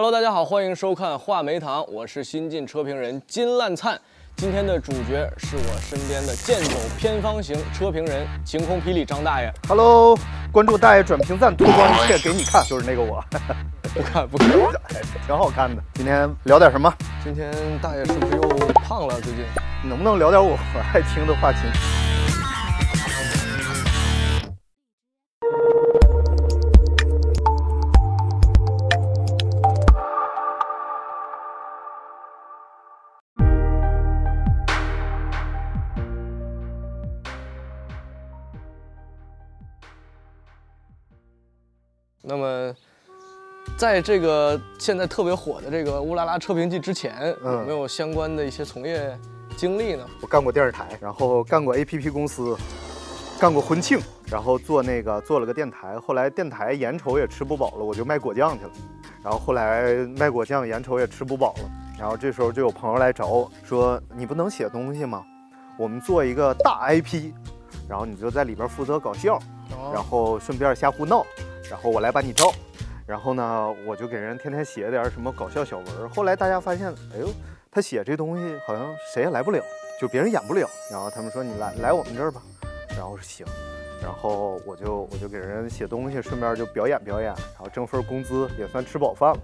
Hello，大家好，欢迎收看话梅堂，我是新晋车评人金烂灿。今天的主角是我身边的剑走偏方型车评人晴空霹雳张大爷。Hello，关注大爷转评赞，脱光一切给你看，就是那个我，不看不看，哎 挺好看的。今天聊点什么？今天大爷是不是又胖了？最近能不能聊点我我 爱听的话题？在这个现在特别火的这个乌拉拉车评季之前，嗯有没有相关的一些从业经历呢？我干过电视台，然后干过 APP 公司，干过婚庆，然后做那个做了个电台。后来电台眼瞅也吃不饱了，我就卖果酱去了。然后后来卖果酱眼瞅也吃不饱了，然后这时候就有朋友来找我说：“你不能写东西吗？我们做一个大 IP，然后你就在里边负责搞笑。”然后顺便瞎胡闹，然后我来把你照，然后呢，我就给人天天写点什么搞笑小文。后来大家发现，哎呦，他写这东西好像谁也来不了，就别人演不了。然后他们说你来来我们这儿吧，然后我说行，然后我就我就给人写东西，顺便就表演表演，然后挣份工资，也算吃饱饭了。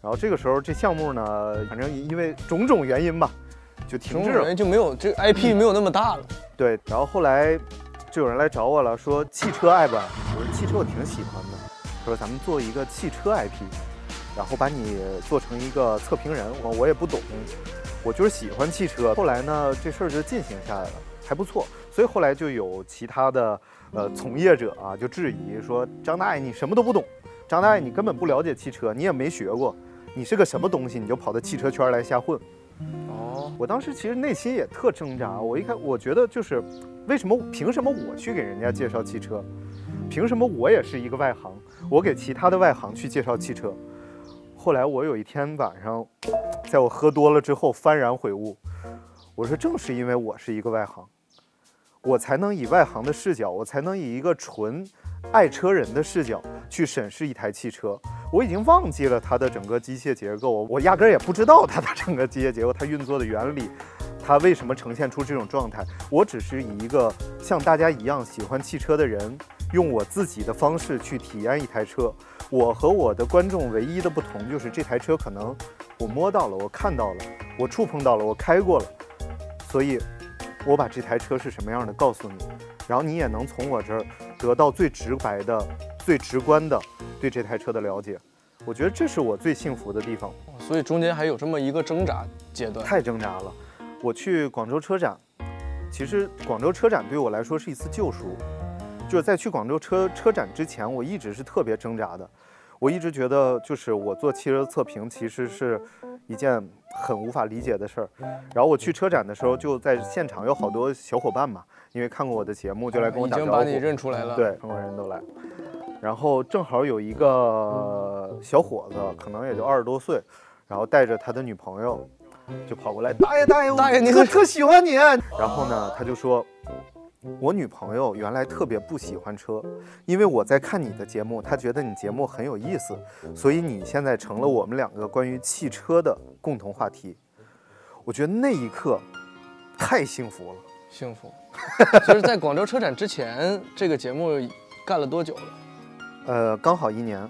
然后这个时候这项目呢，反正因为种种原因吧，就停滞了。就没有这个 IP 没有那么大了。对，然后后来就有人来找我了，说汽车爱不爱？我说汽车我挺喜欢的。他说咱们做一个汽车 IP，然后把你做成一个测评人。我我也不懂，我就是喜欢汽车。后来呢，这事儿就进行下来了，还不错。所以后来就有其他的呃从业者啊就质疑说，张大爷你什么都不懂，张大爷你根本不了解汽车，你也没学过，你是个什么东西，你就跑到汽车圈来瞎混。哦，我当时其实内心也特挣扎，我一开我觉得就是，为什么凭什么我去给人家介绍汽车？凭什么我也是一个外行，我给其他的外行去介绍汽车？后来我有一天晚上，在我喝多了之后幡然悔悟，我说正是因为我是一个外行，我才能以外行的视角，我才能以一个纯爱车人的视角去审视一台汽车。我已经忘记了它的整个机械结构，我压根儿也不知道它的整个机械结构，它运作的原理，它为什么呈现出这种状态。我只是以一个像大家一样喜欢汽车的人，用我自己的方式去体验一台车。我和我的观众唯一的不同就是这台车可能我摸到了，我看到了，我触碰到了，我开过了，所以我把这台车是什么样的告诉你，然后你也能从我这儿得到最直白的、最直观的对这台车的了解。我觉得这是我最幸福的地方。所以中间还有这么一个挣扎阶段。太挣扎了。我去广州车展，其实广州车展对我来说是一次救赎。就是在去广州车车展之前，我一直是特别挣扎的。我一直觉得，就是我做汽车测评其实是一件很无法理解的事儿。然后我去车展的时候，就在现场有好多小伙伴嘛，因为看过我的节目，就来跟我打招呼。已经把你认出来了。对，中国人都来。然后正好有一个小伙子，可能也就二十多岁，然后带着他的女朋友，就跑过来，大爷大爷，大爷你可特喜欢你。然后呢，他就说，我女朋友原来特别不喜欢车，因为我在看你的节目，她觉得你节目很有意思，所以你现在成了我们两个关于汽车的共同话题。我觉得那一刻太幸福了。幸福。就是在广州车展之前，这个节目干了多久了？呃，刚好一年，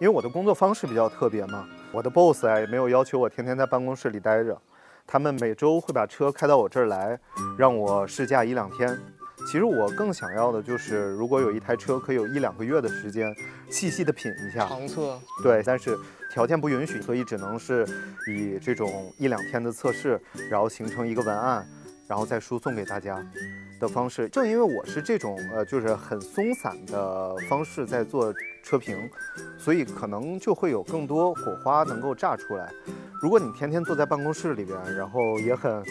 因为我的工作方式比较特别嘛，我的 boss 啊也没有要求我天天在办公室里待着，他们每周会把车开到我这儿来，让我试驾一两天。其实我更想要的就是，如果有一台车可以有一两个月的时间，细细的品一下。长测。对，但是条件不允许，所以只能是以这种一两天的测试，然后形成一个文案，然后再输送给大家的方式。正因为我是这种呃，就是很松散的方式在做车评，所以可能就会有更多火花能够炸出来。如果你天天坐在办公室里边，然后也很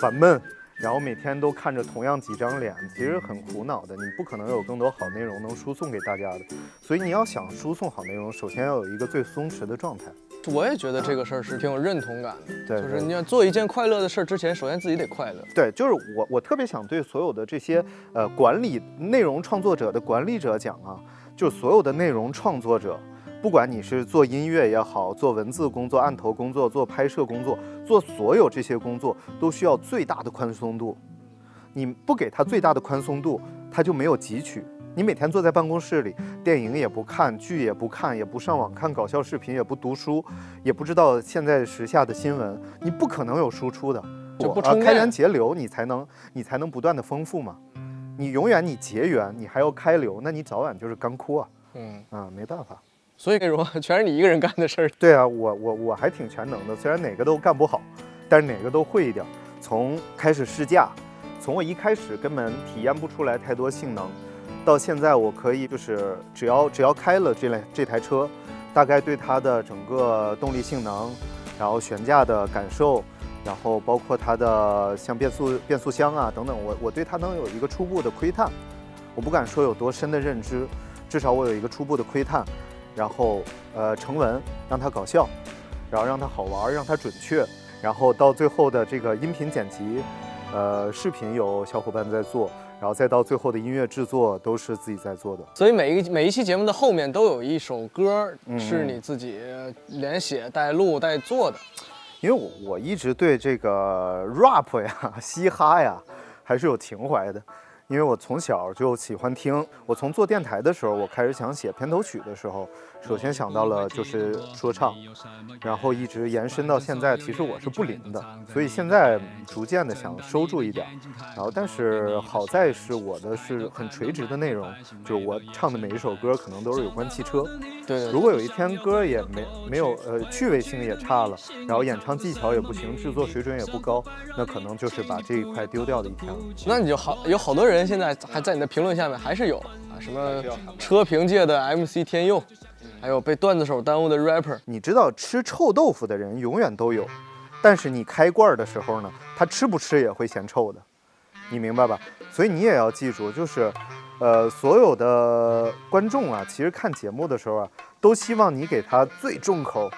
烦闷。然后每天都看着同样几张脸，其实很苦恼的。你不可能有更多好内容能输送给大家的，所以你要想输送好内容，首先要有一个最松弛的状态。我也觉得这个事儿是挺有认同感的，对就是你要做一件快乐的事儿之前，首先自己得快乐。对，就是我，我特别想对所有的这些呃管理内容创作者的管理者讲啊，就是所有的内容创作者不管你是做音乐也好，做文字工作、案头工作、做拍摄工作、做所有这些工作，都需要最大的宽松度。你不给他最大的宽松度，他就没有汲取。你每天坐在办公室里，电影也不看，剧也不看，也不上网看搞笑视频，也不读书，也不知道现在时下的新闻，你不可能有输出的。啊就不充电开源节流，你才能你才能不断的丰富嘛。你永远你结缘，你还要开流，那你早晚就是干枯啊嗯，啊，没办法。所以可以说 全是你一个人干的事儿。对啊，我我我还挺全能的，虽然哪个都干不好，但是哪个都会一点儿。从开始试驾，从我一开始根本体验不出来太多性能，到现在我可以就是只要只要开了这辆这台车，大概对它的整个动力性能，然后悬架的感受，然后包括它的像变速变速箱啊等等，我我对它能有一个初步的窥探。我不敢说有多深的认知，至少我有一个初步的窥探。然后呃成文，让它搞笑，然后让它好玩，让它准确，然后到最后的这个音频剪辑，呃视频有小伙伴在做，然后再到最后的音乐制作都是自己在做的。所以每一个每一期节目的后面都有一首歌嗯是你自己连写带录带做的。因为我我一直对这个 rap 呀、嘻哈呀，还是有情怀的。因为我从小就喜欢听，我从做电台的时候，我开始想写片头曲的时候，首先想到了就是说唱，然后一直延伸到现在。其实我是不灵的，所以现在逐渐的想收住一点。然后，但是好在是我的是很垂直的内容，就是我唱的每一首歌可能都是有关汽车。对如果有一天歌也没没有呃趣味性也差了，然后演唱技巧也不行，制作水准也不高，那可能就是把这一块丢掉的一天了。那你就好有好多人现在还在你的评论下面还是有啊，什么车评界的 MC 天佑，还有被段子手耽误的 rapper。你知道吃臭豆腐的人永远都有，但是你开罐儿的时候呢，他吃不吃也会嫌臭的，你明白吧？所以你也要记住，就是，呃，所有的观众啊，其实看节目的时候啊，都希望你给他最重口，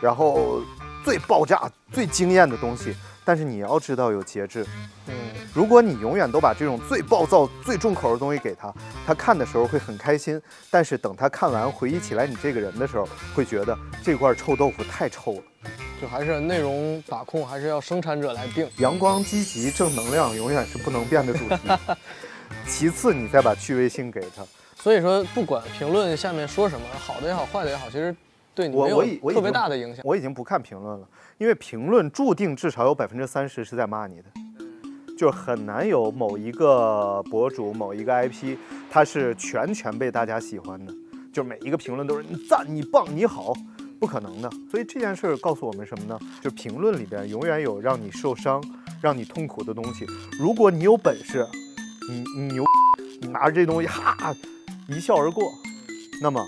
然后最爆炸、最惊艳的东西，但是你要知道有节制。嗯，如果你永远都把这种最暴躁、最重口的东西给他，他看的时候会很开心，但是等他看完回忆起来你这个人的时候，会觉得这块臭豆腐太臭了。就还是内容把控还是要生产者来定。阳光、积极、正能量永远是不能变的主题。其次，你再把趣味性给他。所以说，不管评论下面说什么，好的也好，坏的也好，其实对我我已特别大的影响。我已经不看评论了，因为评论注定至少有百分之三十是在骂你的，就是很难有某一个博主、某一个 IP，他是全全被大家喜欢的，就每一个评论都是你赞、你棒、你好，不可能的。所以这件事儿告诉我们什么呢？就评论里边永远有让你受伤、让你痛苦的东西。如果你有本事，你你牛，你拿着这东西哈一笑而过，那么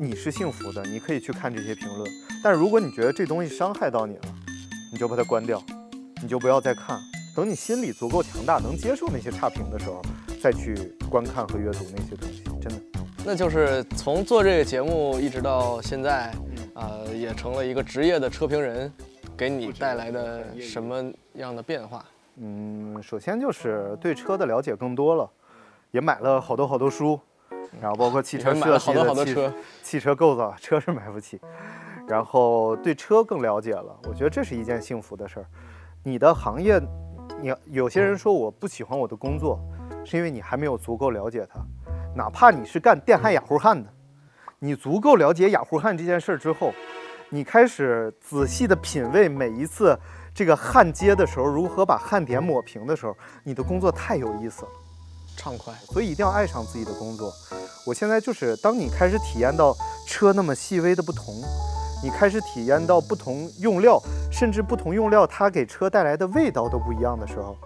你是幸福的，你可以去看这些评论。但是如果你觉得这东西伤害到你了，你就把它关掉，你就不要再看。等你心里足够强大，能接受那些差评的时候，再去观看和阅读那些东西。真的，那就是从做这个节目一直到现在，呃，也成了一个职业的车评人，给你带来的什么样的变化？嗯，首先就是对车的了解更多了，也买了好多好多书，然后包括汽车设计的汽好多车，汽车构造，车是买不起，然后对车更了解了，我觉得这是一件幸福的事儿。你的行业，你有些人说我不喜欢我的工作，是因为你还没有足够了解它。哪怕你是干电焊氩弧焊的，你足够了解氩弧焊这件事儿之后，你开始仔细的品味每一次这个焊接的时候，如何把焊点抹平的时候，你的工作太有意思了。畅快。所以一定要爱上自己的工作。我现在就是，当你开始体验到车那么细微的不同，你开始体验到不同用料，甚至不同用料它给车带来的味道都不一样的时候，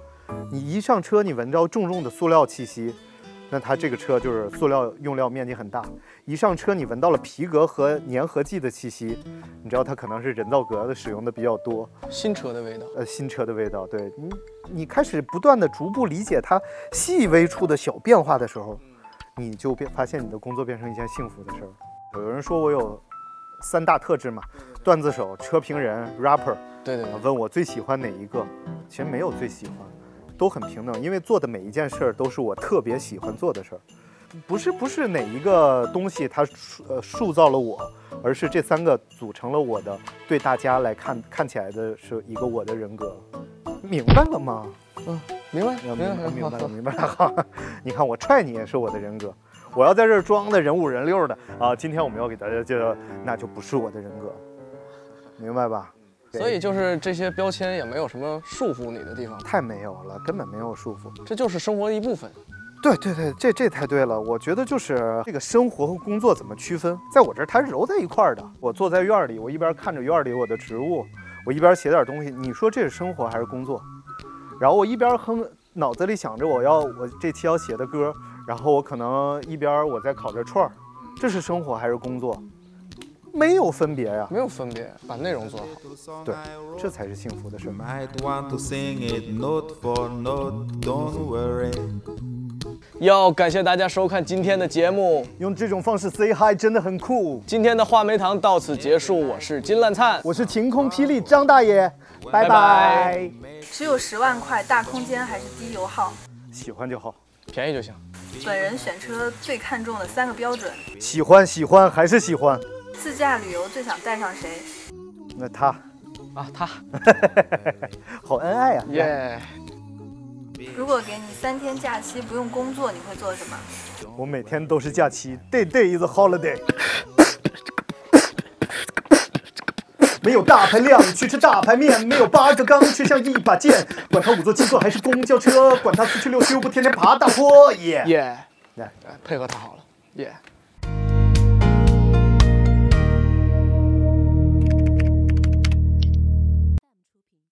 你一上车，你闻着重重的塑料气息，那它这个车就是塑料用料面积很大。一上车，你闻到了皮革和粘合剂的气息，你知道它可能是人造革的使用的比较多。新车的味道，呃新车的味道。对你，你开始不断的逐步理解它细微处的小变化的时候，你就变发现你的工作变成一件幸福的事儿。有人说我有三大特质嘛，段子手、车评人、rapper。对对对，问我最喜欢哪一个，其实没有最喜欢，都很平等，因为做的每一件事儿都是我特别喜欢做的事儿。不是不是哪一个东西它塑呃塑造了我，而是这三个组成了我的对大家来看看起来的是一个我的人格，明白了吗？嗯明白，明明白，明白了，明白了。好，你看我踹你也是我的人格，我要在这儿装的人五人六的啊。今天我们要给大家介绍，那就不是我的人格，明白吧？所以就是这些标签也没有什么束缚你的地方，太没有了，根本没有束缚。这就是生活的一部分。对对对，这这太对了。我觉得就是这个生活和工作怎么区分，在我这儿它是揉在一块儿的。我坐在院儿里，我一边看着院儿里我的植物，我一边写点东西。你说这是生活还是工作？然后我一边哼，脑子里想着我要我这期要写的歌，然后我可能一边我在烤着串儿，这是生活还是工作？没有分别呀、没有分别，把内容做好。对，这才是幸福的事儿。Might want to sing it note for note, don't worry. 要感谢大家收看今天的节目，用这种方式 say hi 真的很酷。今天的话梅堂到此结束，我是金烂灿，我是晴空霹雳张大爷，拜拜拜。只有十万块，大空间还是低油耗？喜欢就好，便宜就行。本人选车最看重的三个标准：喜欢喜欢还是喜欢。自驾旅游最想带上谁？那他啊，他 好恩爱啊！耶如果给你三天假期不用工作，你会做什么？我每天都是假期，day day is a holiday。没有大排量，去吃大排面；没有八个缸，却像一把剑。管他五座七座还是公交车，管他四驱六驱，不天天爬大坡。耶、耶，来哎配合他好了，耶。